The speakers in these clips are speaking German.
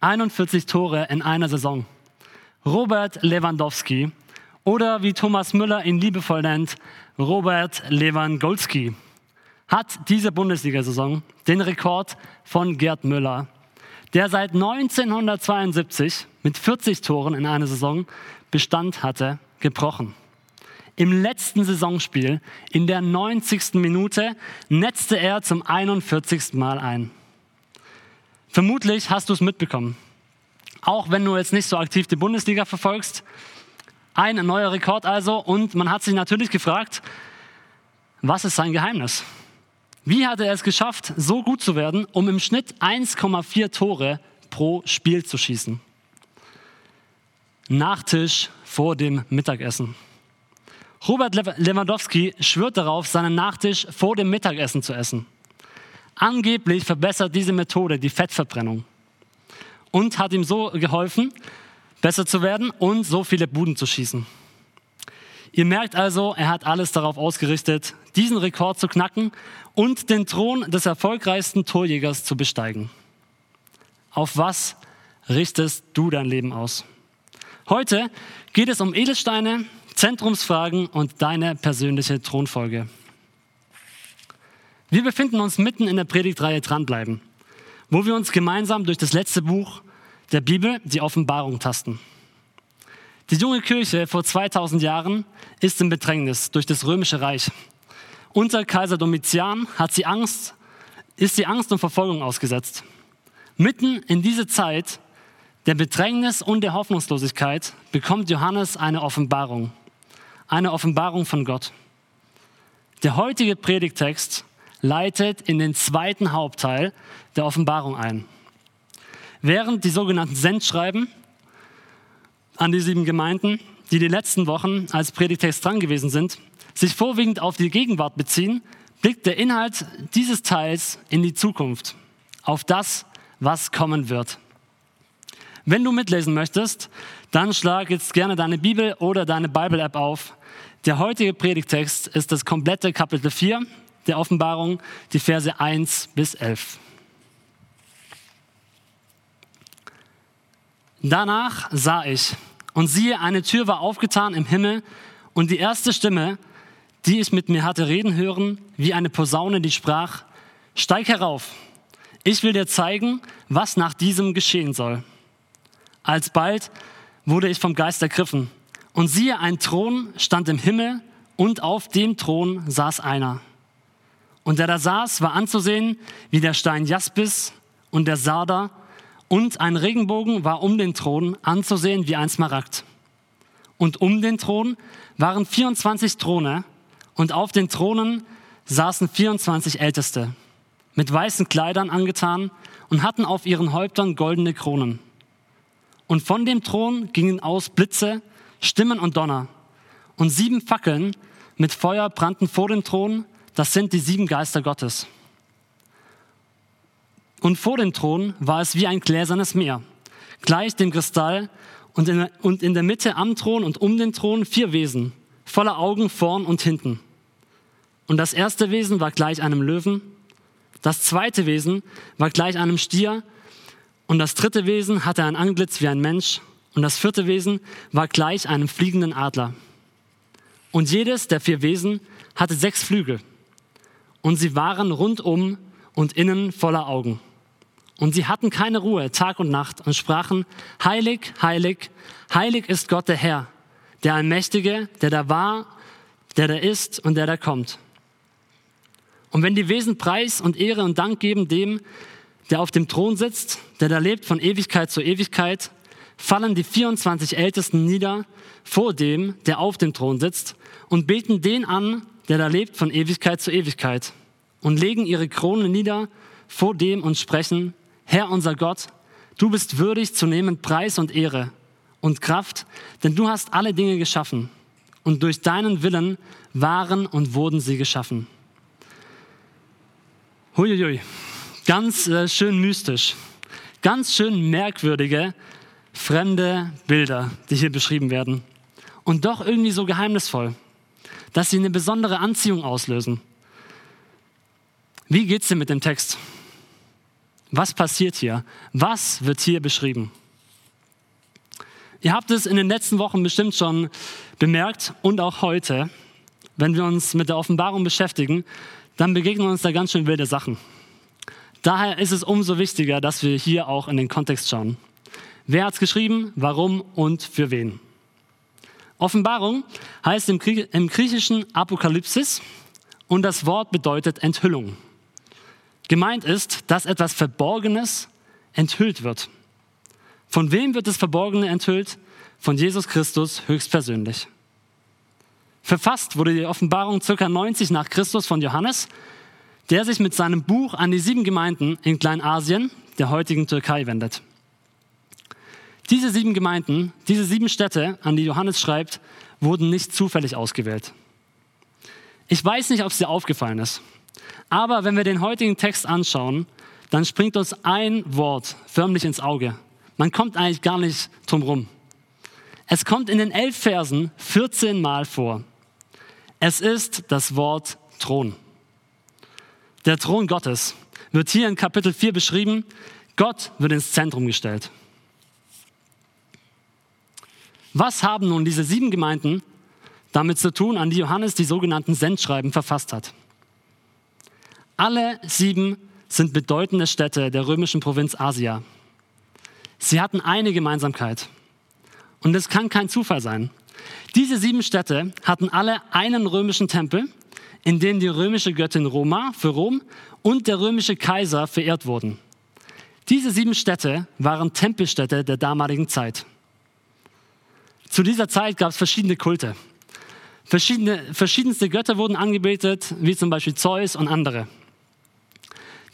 41 Tore in einer Saison. Robert Lewandowski oder wie Thomas Müller ihn liebevoll nennt, Robert Lewandowski hat diese Bundesliga-Saison den Rekord von Gerd Müller, der seit 1972 mit 40 Toren in einer Saison Bestand hatte, gebrochen. Im letzten Saisonspiel, in der 90. Minute, netzte er zum 41. Mal ein. Vermutlich hast du es mitbekommen. Auch wenn du jetzt nicht so aktiv die Bundesliga verfolgst. Ein neuer Rekord also. Und man hat sich natürlich gefragt, was ist sein Geheimnis? Wie hat er es geschafft, so gut zu werden, um im Schnitt 1,4 Tore pro Spiel zu schießen? Nachtisch vor dem Mittagessen. Robert Lewandowski schwört darauf, seinen Nachtisch vor dem Mittagessen zu essen. Angeblich verbessert diese Methode die Fettverbrennung und hat ihm so geholfen, besser zu werden und so viele Buden zu schießen. Ihr merkt also, er hat alles darauf ausgerichtet, diesen Rekord zu knacken und den Thron des erfolgreichsten Torjägers zu besteigen. Auf was richtest du dein Leben aus? Heute geht es um Edelsteine, Zentrumsfragen und deine persönliche Thronfolge. Wir befinden uns mitten in der Predigtreihe Dranbleiben, wo wir uns gemeinsam durch das letzte Buch der Bibel, die Offenbarung, tasten. Die junge Kirche vor 2000 Jahren ist im Bedrängnis durch das römische Reich. Unter Kaiser Domitian hat sie Angst, ist sie Angst und Verfolgung ausgesetzt. Mitten in diese Zeit der Bedrängnis und der Hoffnungslosigkeit bekommt Johannes eine Offenbarung. Eine Offenbarung von Gott. Der heutige Predigtext leitet in den zweiten Hauptteil der Offenbarung ein. Während die sogenannten Sendschreiben an die sieben Gemeinden, die die letzten Wochen als Predigtext dran gewesen sind, sich vorwiegend auf die Gegenwart beziehen, blickt der Inhalt dieses Teils in die Zukunft, auf das, was kommen wird. Wenn du mitlesen möchtest, dann schlag jetzt gerne deine Bibel oder deine Bible-App auf. Der heutige Predigtext ist das komplette Kapitel 4 der Offenbarung, die Verse 1 bis 11. Danach sah ich und siehe, eine Tür war aufgetan im Himmel und die erste Stimme, die ich mit mir hatte reden hören, wie eine Posaune, die sprach, steig herauf, ich will dir zeigen, was nach diesem geschehen soll. Alsbald wurde ich vom Geist ergriffen und siehe, ein Thron stand im Himmel und auf dem Thron saß einer. Und der da saß, war anzusehen wie der Stein Jaspis und der Sarder, und ein Regenbogen war um den Thron anzusehen wie ein Smaragd. Und um den Thron waren 24 Throne, und auf den Thronen saßen 24 Älteste, mit weißen Kleidern angetan und hatten auf ihren Häuptern goldene Kronen. Und von dem Thron gingen aus Blitze, Stimmen und Donner. Und sieben Fackeln mit Feuer brannten vor dem Thron, das sind die sieben Geister Gottes. Und vor dem Thron war es wie ein gläsernes Meer, gleich dem Kristall, und in, und in der Mitte am Thron und um den Thron vier Wesen, voller Augen vorn und hinten. Und das erste Wesen war gleich einem Löwen, das zweite Wesen war gleich einem Stier, und das dritte Wesen hatte ein Antlitz wie ein Mensch, und das vierte Wesen war gleich einem fliegenden Adler. Und jedes der vier Wesen hatte sechs Flügel und sie waren rundum und innen voller Augen. Und sie hatten keine Ruhe Tag und Nacht und sprachen, heilig, heilig, heilig ist Gott der Herr, der Allmächtige, der da war, der da ist und der da kommt. Und wenn die Wesen Preis und Ehre und Dank geben dem, der auf dem Thron sitzt, der da lebt von Ewigkeit zu Ewigkeit, fallen die 24 Ältesten nieder vor dem, der auf dem Thron sitzt und beten den an, der da lebt von Ewigkeit zu Ewigkeit, und legen ihre Krone nieder vor dem und sprechen, Herr unser Gott, du bist würdig zu nehmen Preis und Ehre und Kraft, denn du hast alle Dinge geschaffen und durch deinen Willen waren und wurden sie geschaffen. Huiuiui, ganz äh, schön mystisch, ganz schön merkwürdige, fremde Bilder, die hier beschrieben werden und doch irgendwie so geheimnisvoll dass sie eine besondere Anziehung auslösen. Wie geht's dir mit dem Text? Was passiert hier? Was wird hier beschrieben? Ihr habt es in den letzten Wochen bestimmt schon bemerkt und auch heute, wenn wir uns mit der Offenbarung beschäftigen, dann begegnen uns da ganz schön wilde Sachen. Daher ist es umso wichtiger, dass wir hier auch in den Kontext schauen. Wer hat es geschrieben, warum und für wen? Offenbarung heißt im, Griechischen Apokalypsis und das Wort bedeutet Enthüllung. Gemeint ist, dass etwas Verborgenes enthüllt wird. Von wem wird das Verborgene enthüllt? Von Jesus Christus höchstpersönlich. Verfasst wurde die Offenbarung ca. 90 nach Christus von Johannes, der sich mit seinem Buch an die sieben Gemeinden in Kleinasien, der heutigen Türkei, wendet. Diese sieben Gemeinden, diese sieben Städte, an die Johannes schreibt, wurden nicht zufällig ausgewählt. Ich weiß nicht, ob es dir aufgefallen ist. Aber wenn wir den heutigen Text anschauen, dann springt uns ein Wort förmlich ins Auge. Man kommt eigentlich gar nicht drum rum. Es kommt in den elf Versen 14 Mal vor. Es ist das Wort Thron. Der Thron Gottes wird hier in Kapitel 4 beschrieben. Gott wird ins Zentrum gestellt. Was haben nun diese sieben Gemeinden damit zu tun, an die Johannes die sogenannten Sendschreiben verfasst hat? Alle sieben sind bedeutende Städte der römischen Provinz Asia. Sie hatten eine Gemeinsamkeit. Und es kann kein Zufall sein. Diese sieben Städte hatten alle einen römischen Tempel, in dem die römische Göttin Roma für Rom und der römische Kaiser verehrt wurden. Diese sieben Städte waren Tempelstädte der damaligen Zeit. Zu dieser Zeit gab es verschiedene Kulte. Verschiedene, verschiedenste Götter wurden angebetet, wie zum Beispiel Zeus und andere.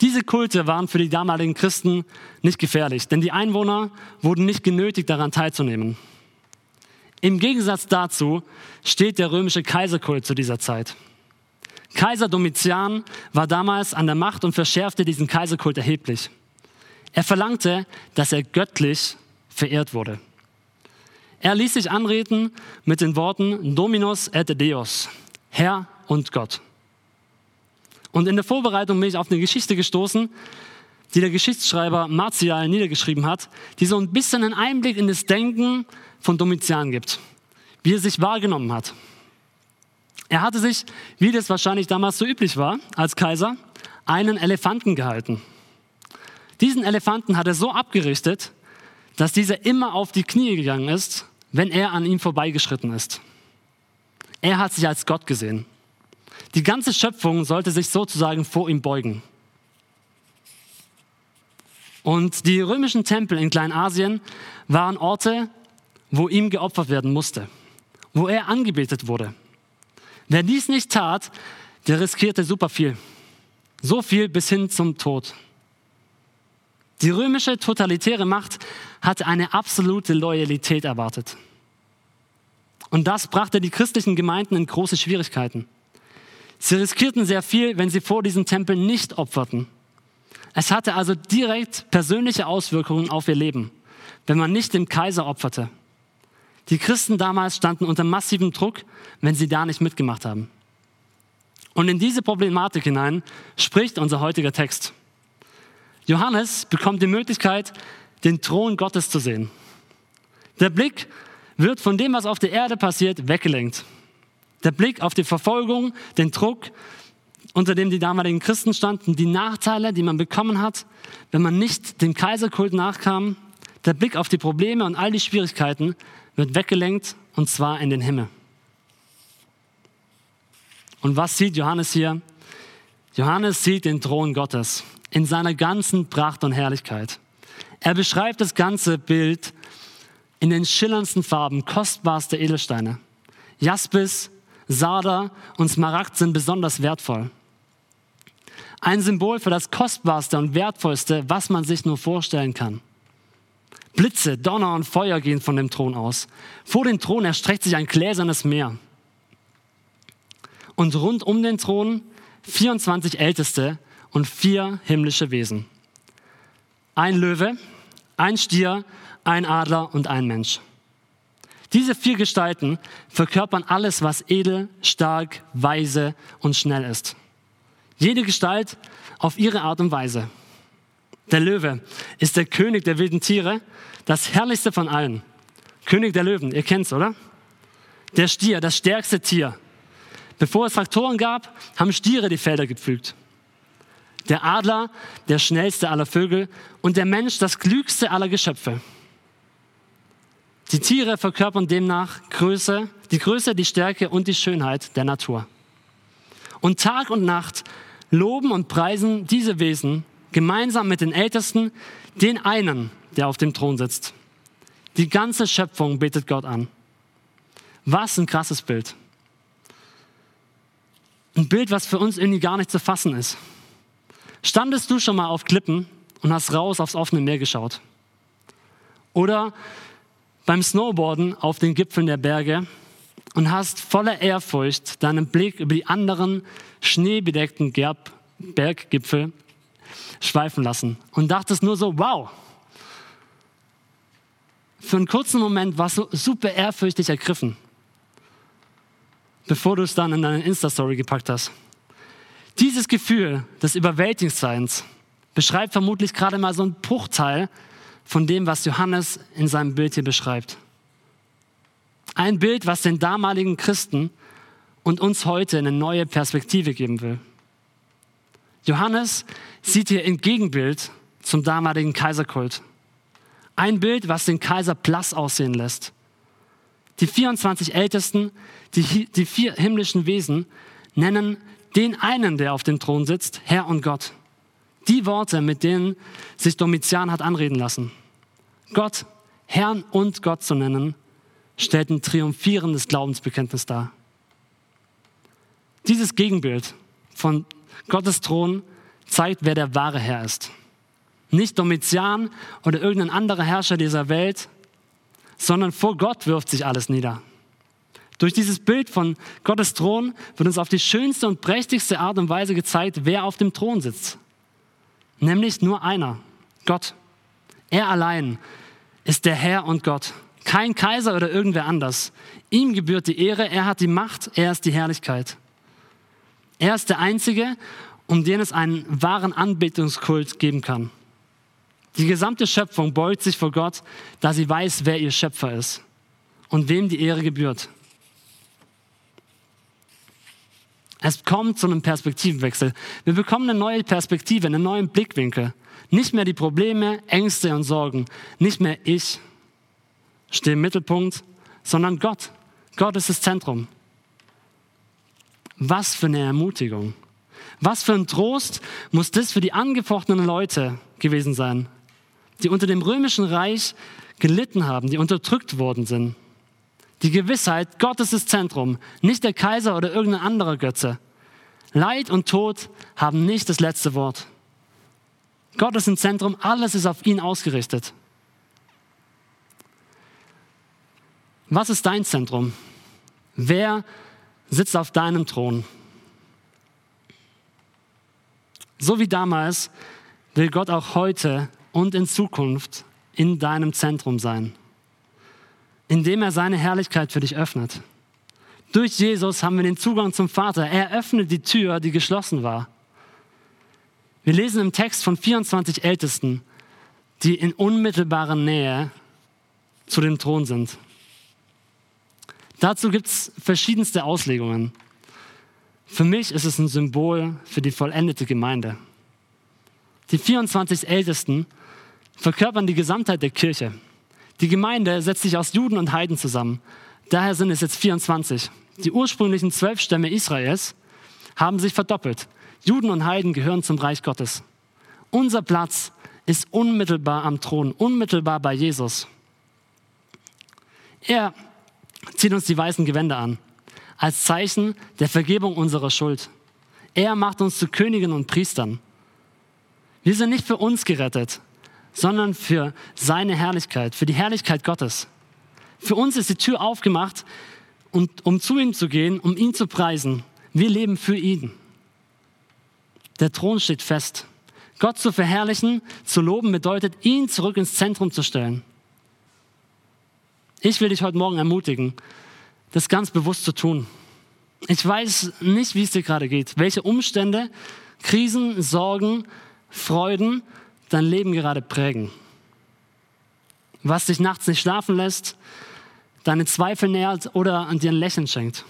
Diese Kulte waren für die damaligen Christen nicht gefährlich, denn die Einwohner wurden nicht genötigt, daran teilzunehmen. Im Gegensatz dazu steht der römische Kaiserkult zu dieser Zeit. Kaiser Domitian war damals an der Macht und verschärfte diesen Kaiserkult erheblich. Er verlangte, dass er göttlich verehrt wurde. Er ließ sich anreden mit den Worten Dominus et Deus, Herr und Gott. Und in der Vorbereitung bin ich auf eine Geschichte gestoßen, die der Geschichtsschreiber Martial niedergeschrieben hat, die so ein bisschen einen Einblick in das Denken von Domitian gibt, wie er sich wahrgenommen hat. Er hatte sich, wie das wahrscheinlich damals so üblich war, als Kaiser, einen Elefanten gehalten. Diesen Elefanten hat er so abgerichtet, dass dieser immer auf die Knie gegangen ist, wenn er an ihm vorbeigeschritten ist. Er hat sich als Gott gesehen. Die ganze Schöpfung sollte sich sozusagen vor ihm beugen. Und die römischen Tempel in Kleinasien waren Orte, wo ihm geopfert werden musste, wo er angebetet wurde. Wer dies nicht tat, der riskierte super viel. So viel bis hin zum Tod. Die römische totalitäre Macht hatte eine absolute Loyalität erwartet. Und das brachte die christlichen Gemeinden in große Schwierigkeiten. Sie riskierten sehr viel, wenn sie vor diesem Tempel nicht opferten. Es hatte also direkt persönliche Auswirkungen auf ihr Leben, wenn man nicht dem Kaiser opferte. Die Christen damals standen unter massivem Druck, wenn sie da nicht mitgemacht haben. Und in diese Problematik hinein spricht unser heutiger Text. Johannes bekommt die Möglichkeit, den Thron Gottes zu sehen. Der Blick wird von dem, was auf der Erde passiert, weggelenkt. Der Blick auf die Verfolgung, den Druck, unter dem die damaligen Christen standen, die Nachteile, die man bekommen hat, wenn man nicht dem Kaiserkult nachkam, der Blick auf die Probleme und all die Schwierigkeiten wird weggelenkt und zwar in den Himmel. Und was sieht Johannes hier? Johannes sieht den Thron Gottes in seiner ganzen Pracht und Herrlichkeit. Er beschreibt das ganze Bild in den schillerndsten Farben, kostbarste Edelsteine. Jaspis, Sarder und Smaragd sind besonders wertvoll. Ein Symbol für das Kostbarste und Wertvollste, was man sich nur vorstellen kann. Blitze, Donner und Feuer gehen von dem Thron aus. Vor dem Thron erstreckt sich ein gläsernes Meer. Und rund um den Thron 24 Älteste und vier himmlische Wesen. Ein Löwe, ein Stier, ein Adler und ein Mensch. Diese vier Gestalten verkörpern alles, was edel, stark, weise und schnell ist. Jede Gestalt auf ihre Art und Weise. Der Löwe ist der König der wilden Tiere, das herrlichste von allen. König der Löwen, ihr kennt's, oder? Der Stier, das stärkste Tier. Bevor es Traktoren gab, haben Stiere die Felder gepflügt. Der Adler, der schnellste aller Vögel und der Mensch, das klügste aller Geschöpfe. Die Tiere verkörpern demnach Größe, die Größe, die Stärke und die Schönheit der Natur. Und Tag und Nacht loben und preisen diese Wesen gemeinsam mit den Ältesten den einen, der auf dem Thron sitzt. Die ganze Schöpfung betet Gott an. Was ein krasses Bild. Ein Bild, was für uns irgendwie gar nicht zu fassen ist. Standest du schon mal auf Klippen und hast raus aufs offene Meer geschaut? Oder beim Snowboarden auf den Gipfeln der Berge und hast voller Ehrfurcht deinen Blick über die anderen schneebedeckten Gerb Berggipfel schweifen lassen und dachtest nur so, wow. Für einen kurzen Moment warst du super ehrfürchtig ergriffen, bevor du es dann in deine Insta-Story gepackt hast. Dieses Gefühl des Überwältigungsseins beschreibt vermutlich gerade mal so einen Bruchteil von dem, was Johannes in seinem Bild hier beschreibt. Ein Bild, was den damaligen Christen und uns heute eine neue Perspektive geben will. Johannes sieht hier ein Gegenbild zum damaligen Kaiserkult. Ein Bild, was den Kaiser blass aussehen lässt. Die 24 Ältesten, die, die vier himmlischen Wesen, nennen den einen, der auf dem Thron sitzt, Herr und Gott. Die Worte, mit denen sich Domitian hat anreden lassen. Gott, Herrn und Gott zu nennen, stellt ein triumphierendes Glaubensbekenntnis dar. Dieses Gegenbild von Gottes Thron zeigt, wer der wahre Herr ist. Nicht Domitian oder irgendein anderer Herrscher dieser Welt, sondern vor Gott wirft sich alles nieder. Durch dieses Bild von Gottes Thron wird uns auf die schönste und prächtigste Art und Weise gezeigt, wer auf dem Thron sitzt. Nämlich nur einer, Gott. Er allein ist der Herr und Gott. Kein Kaiser oder irgendwer anders. Ihm gebührt die Ehre, er hat die Macht, er ist die Herrlichkeit. Er ist der Einzige, um den es einen wahren Anbetungskult geben kann. Die gesamte Schöpfung beugt sich vor Gott, da sie weiß, wer ihr Schöpfer ist und wem die Ehre gebührt. Es kommt zu einem Perspektivenwechsel. Wir bekommen eine neue Perspektive, einen neuen Blickwinkel. Nicht mehr die Probleme, Ängste und Sorgen. Nicht mehr ich stehe im Mittelpunkt, sondern Gott. Gott ist das Zentrum. Was für eine Ermutigung. Was für ein Trost muss das für die angefochtenen Leute gewesen sein, die unter dem römischen Reich gelitten haben, die unterdrückt worden sind. Die Gewissheit, Gott ist das Zentrum, nicht der Kaiser oder irgendein anderer Götze. Leid und Tod haben nicht das letzte Wort. Gott ist im Zentrum, alles ist auf ihn ausgerichtet. Was ist dein Zentrum? Wer sitzt auf deinem Thron? So wie damals will Gott auch heute und in Zukunft in deinem Zentrum sein indem er seine Herrlichkeit für dich öffnet. Durch Jesus haben wir den Zugang zum Vater. Er öffnet die Tür, die geschlossen war. Wir lesen im Text von 24 Ältesten, die in unmittelbarer Nähe zu dem Thron sind. Dazu gibt es verschiedenste Auslegungen. Für mich ist es ein Symbol für die vollendete Gemeinde. Die 24 Ältesten verkörpern die Gesamtheit der Kirche. Die Gemeinde setzt sich aus Juden und Heiden zusammen. Daher sind es jetzt 24. Die ursprünglichen zwölf Stämme Israels haben sich verdoppelt. Juden und Heiden gehören zum Reich Gottes. Unser Platz ist unmittelbar am Thron, unmittelbar bei Jesus. Er zieht uns die weißen Gewänder an, als Zeichen der Vergebung unserer Schuld. Er macht uns zu Königen und Priestern. Wir sind nicht für uns gerettet, sondern für seine Herrlichkeit, für die Herrlichkeit Gottes. Für uns ist die Tür aufgemacht, und, um zu ihm zu gehen, um ihn zu preisen. Wir leben für ihn. Der Thron steht fest. Gott zu verherrlichen, zu loben, bedeutet, ihn zurück ins Zentrum zu stellen. Ich will dich heute Morgen ermutigen, das ganz bewusst zu tun. Ich weiß nicht, wie es dir gerade geht, welche Umstände, Krisen, Sorgen, Freuden dein Leben gerade prägen? Was dich nachts nicht schlafen lässt, deine Zweifel nährt oder an dir ein Lächeln schenkt?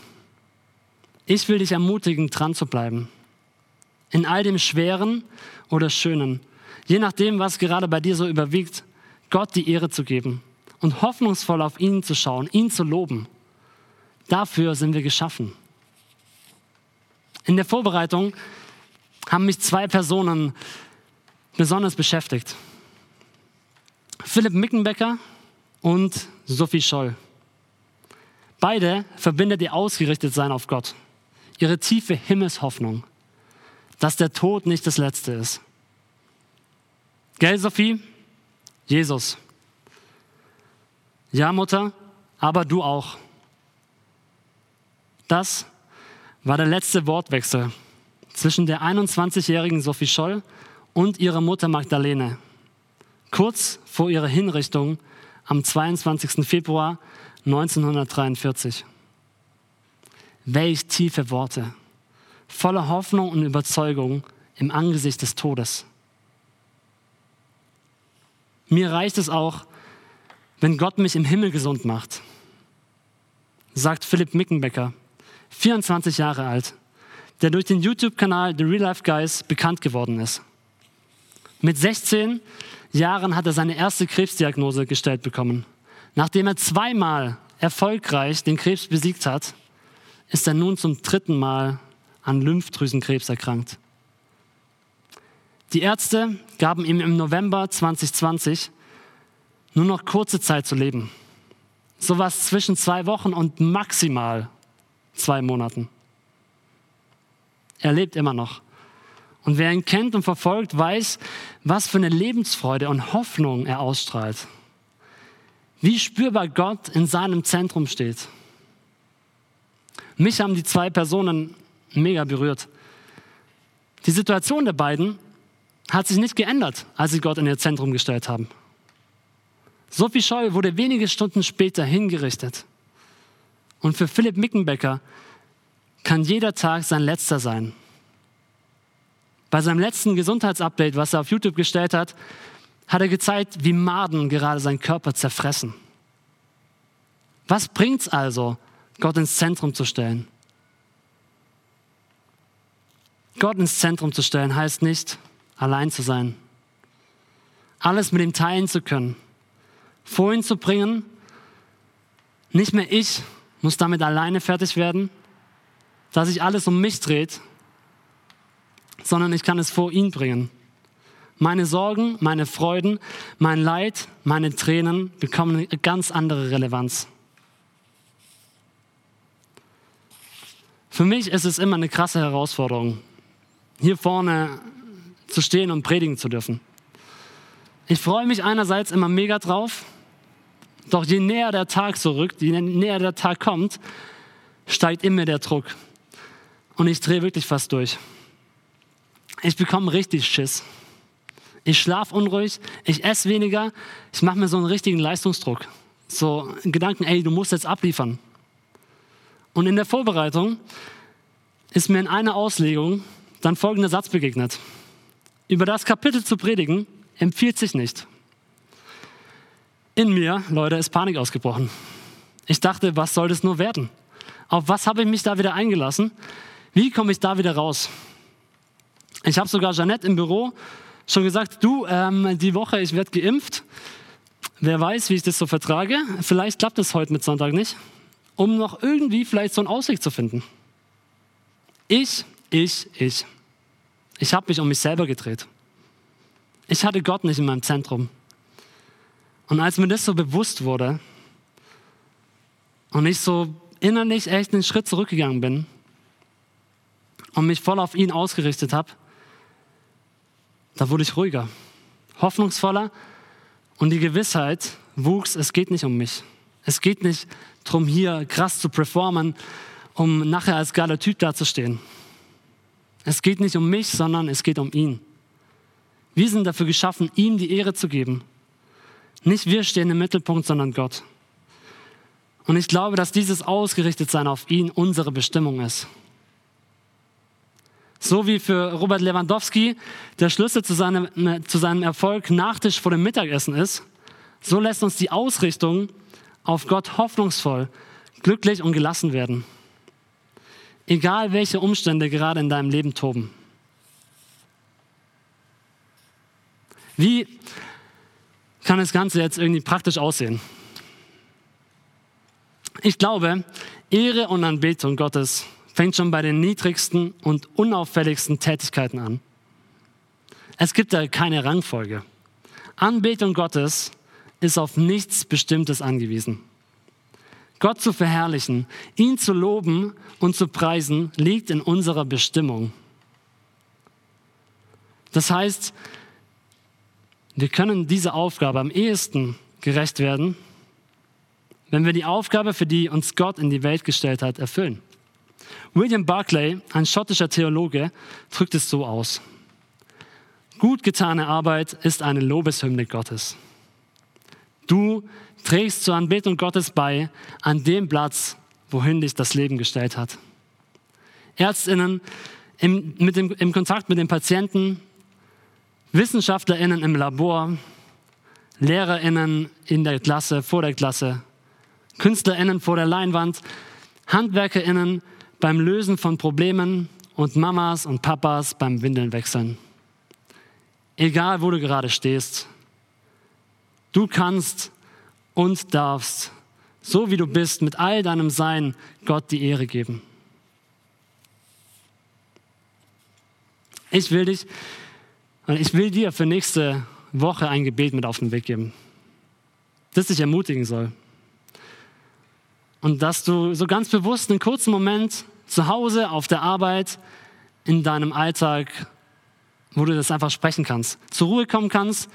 Ich will dich ermutigen, dran zu bleiben. In all dem Schweren oder Schönen, je nachdem, was gerade bei dir so überwiegt, Gott die Ehre zu geben und hoffnungsvoll auf ihn zu schauen, ihn zu loben. Dafür sind wir geschaffen. In der Vorbereitung haben mich zwei Personen besonders beschäftigt. Philipp Mickenbecker und Sophie Scholl. Beide verbindet ihr Ausgerichtetsein auf Gott, ihre tiefe Himmelshoffnung, dass der Tod nicht das Letzte ist. Gell, Sophie? Jesus. Ja, Mutter, aber du auch. Das war der letzte Wortwechsel zwischen der 21-jährigen Sophie Scholl und ihrer Mutter Magdalene, kurz vor ihrer Hinrichtung am 22. Februar 1943. Welch tiefe Worte, voller Hoffnung und Überzeugung im Angesicht des Todes. Mir reicht es auch, wenn Gott mich im Himmel gesund macht, sagt Philipp Mickenbecker, 24 Jahre alt, der durch den YouTube-Kanal The Real Life Guys bekannt geworden ist. Mit 16 Jahren hat er seine erste Krebsdiagnose gestellt bekommen. Nachdem er zweimal erfolgreich den Krebs besiegt hat, ist er nun zum dritten Mal an Lymphdrüsenkrebs erkrankt. Die Ärzte gaben ihm im November 2020 nur noch kurze Zeit zu leben. So was zwischen zwei Wochen und maximal zwei Monaten. Er lebt immer noch. Und wer ihn kennt und verfolgt, weiß, was für eine Lebensfreude und Hoffnung er ausstrahlt. Wie spürbar Gott in seinem Zentrum steht. Mich haben die zwei Personen mega berührt. Die Situation der beiden hat sich nicht geändert, als sie Gott in ihr Zentrum gestellt haben. Sophie Scholl wurde wenige Stunden später hingerichtet. Und für Philipp Mickenbecker kann jeder Tag sein letzter sein. Bei seinem letzten Gesundheitsupdate, was er auf YouTube gestellt hat, hat er gezeigt, wie Maden gerade seinen Körper zerfressen. Was bringt es also, Gott ins Zentrum zu stellen? Gott ins Zentrum zu stellen heißt nicht, allein zu sein. Alles mit ihm teilen zu können. Vor ihn zu bringen. Nicht mehr ich muss damit alleine fertig werden, dass sich alles um mich dreht, sondern ich kann es vor ihn bringen. Meine Sorgen, meine Freuden, mein Leid, meine Tränen bekommen eine ganz andere Relevanz. Für mich ist es immer eine krasse Herausforderung, hier vorne zu stehen und predigen zu dürfen. Ich freue mich einerseits immer mega drauf, doch je näher der Tag so rückt, je näher der Tag kommt, steigt immer der Druck. Und ich drehe wirklich fast durch. Ich bekomme richtig Schiss. Ich schlafe unruhig, ich esse weniger, ich mache mir so einen richtigen Leistungsdruck. So Gedanken, ey, du musst jetzt abliefern. Und in der Vorbereitung ist mir in einer Auslegung dann folgender Satz begegnet. Über das Kapitel zu predigen empfiehlt sich nicht. In mir, Leute, ist Panik ausgebrochen. Ich dachte, was soll das nur werden? Auf was habe ich mich da wieder eingelassen? Wie komme ich da wieder raus? Ich habe sogar Jeanette im Büro schon gesagt, du, ähm, die Woche, ich werde geimpft. Wer weiß, wie ich das so vertrage. Vielleicht klappt es heute mit Sonntag nicht, um noch irgendwie vielleicht so einen Ausweg zu finden. Ich, ich, ich. Ich habe mich um mich selber gedreht. Ich hatte Gott nicht in meinem Zentrum. Und als mir das so bewusst wurde und ich so innerlich echt einen Schritt zurückgegangen bin und mich voll auf ihn ausgerichtet habe, da wurde ich ruhiger, hoffnungsvoller und die Gewissheit wuchs, es geht nicht um mich. Es geht nicht darum, hier krass zu performen, um nachher als geiler Typ dazustehen. Es geht nicht um mich, sondern es geht um ihn. Wir sind dafür geschaffen, ihm die Ehre zu geben. Nicht wir stehen im Mittelpunkt, sondern Gott. Und ich glaube, dass dieses Ausgerichtetsein auf ihn unsere Bestimmung ist. So wie für Robert Lewandowski der Schlüssel zu seinem, zu seinem Erfolg Nachtisch vor dem Mittagessen ist, so lässt uns die Ausrichtung auf Gott hoffnungsvoll, glücklich und gelassen werden. Egal welche Umstände gerade in deinem Leben toben. Wie kann das Ganze jetzt irgendwie praktisch aussehen? Ich glaube, Ehre und Anbetung Gottes fängt schon bei den niedrigsten und unauffälligsten Tätigkeiten an. Es gibt da keine Rangfolge. Anbetung Gottes ist auf nichts Bestimmtes angewiesen. Gott zu verherrlichen, ihn zu loben und zu preisen, liegt in unserer Bestimmung. Das heißt, wir können dieser Aufgabe am ehesten gerecht werden, wenn wir die Aufgabe, für die uns Gott in die Welt gestellt hat, erfüllen. William Barclay, ein schottischer Theologe, drückt es so aus. Gut getane Arbeit ist eine Lobeshymne Gottes. Du trägst zur Anbetung Gottes bei an dem Platz, wohin dich das Leben gestellt hat. Ärztinnen im, mit dem, im Kontakt mit den Patienten, WissenschaftlerInnen im Labor, LehrerInnen in der Klasse, vor der Klasse, KünstlerInnen vor der Leinwand, HandwerkerInnen beim Lösen von Problemen und Mamas und Papas beim Windeln wechseln. Egal, wo du gerade stehst, du kannst und darfst, so wie du bist, mit all deinem Sein Gott die Ehre geben. Ich will dich, ich will dir für nächste Woche ein Gebet mit auf den Weg geben, das dich ermutigen soll. Und dass du so ganz bewusst einen kurzen Moment zu Hause, auf der Arbeit, in deinem Alltag, wo du das einfach sprechen kannst, zur Ruhe kommen kannst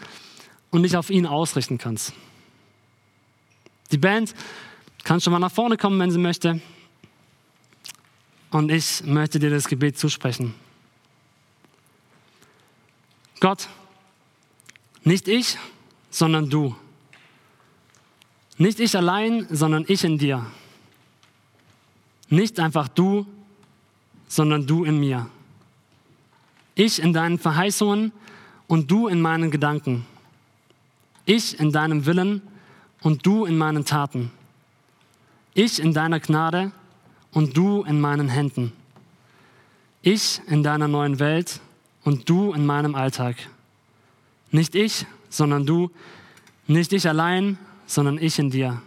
und dich auf ihn ausrichten kannst. Die Band kann schon mal nach vorne kommen, wenn sie möchte. Und ich möchte dir das Gebet zusprechen. Gott, nicht ich, sondern du. Nicht ich allein, sondern ich in dir. Nicht einfach du, sondern du in mir. Ich in deinen Verheißungen und du in meinen Gedanken. Ich in deinem Willen und du in meinen Taten. Ich in deiner Gnade und du in meinen Händen. Ich in deiner neuen Welt und du in meinem Alltag. Nicht ich, sondern du. Nicht ich allein, sondern ich in dir.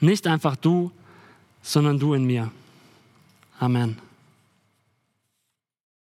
Nicht einfach du, sondern du in mir. Amen.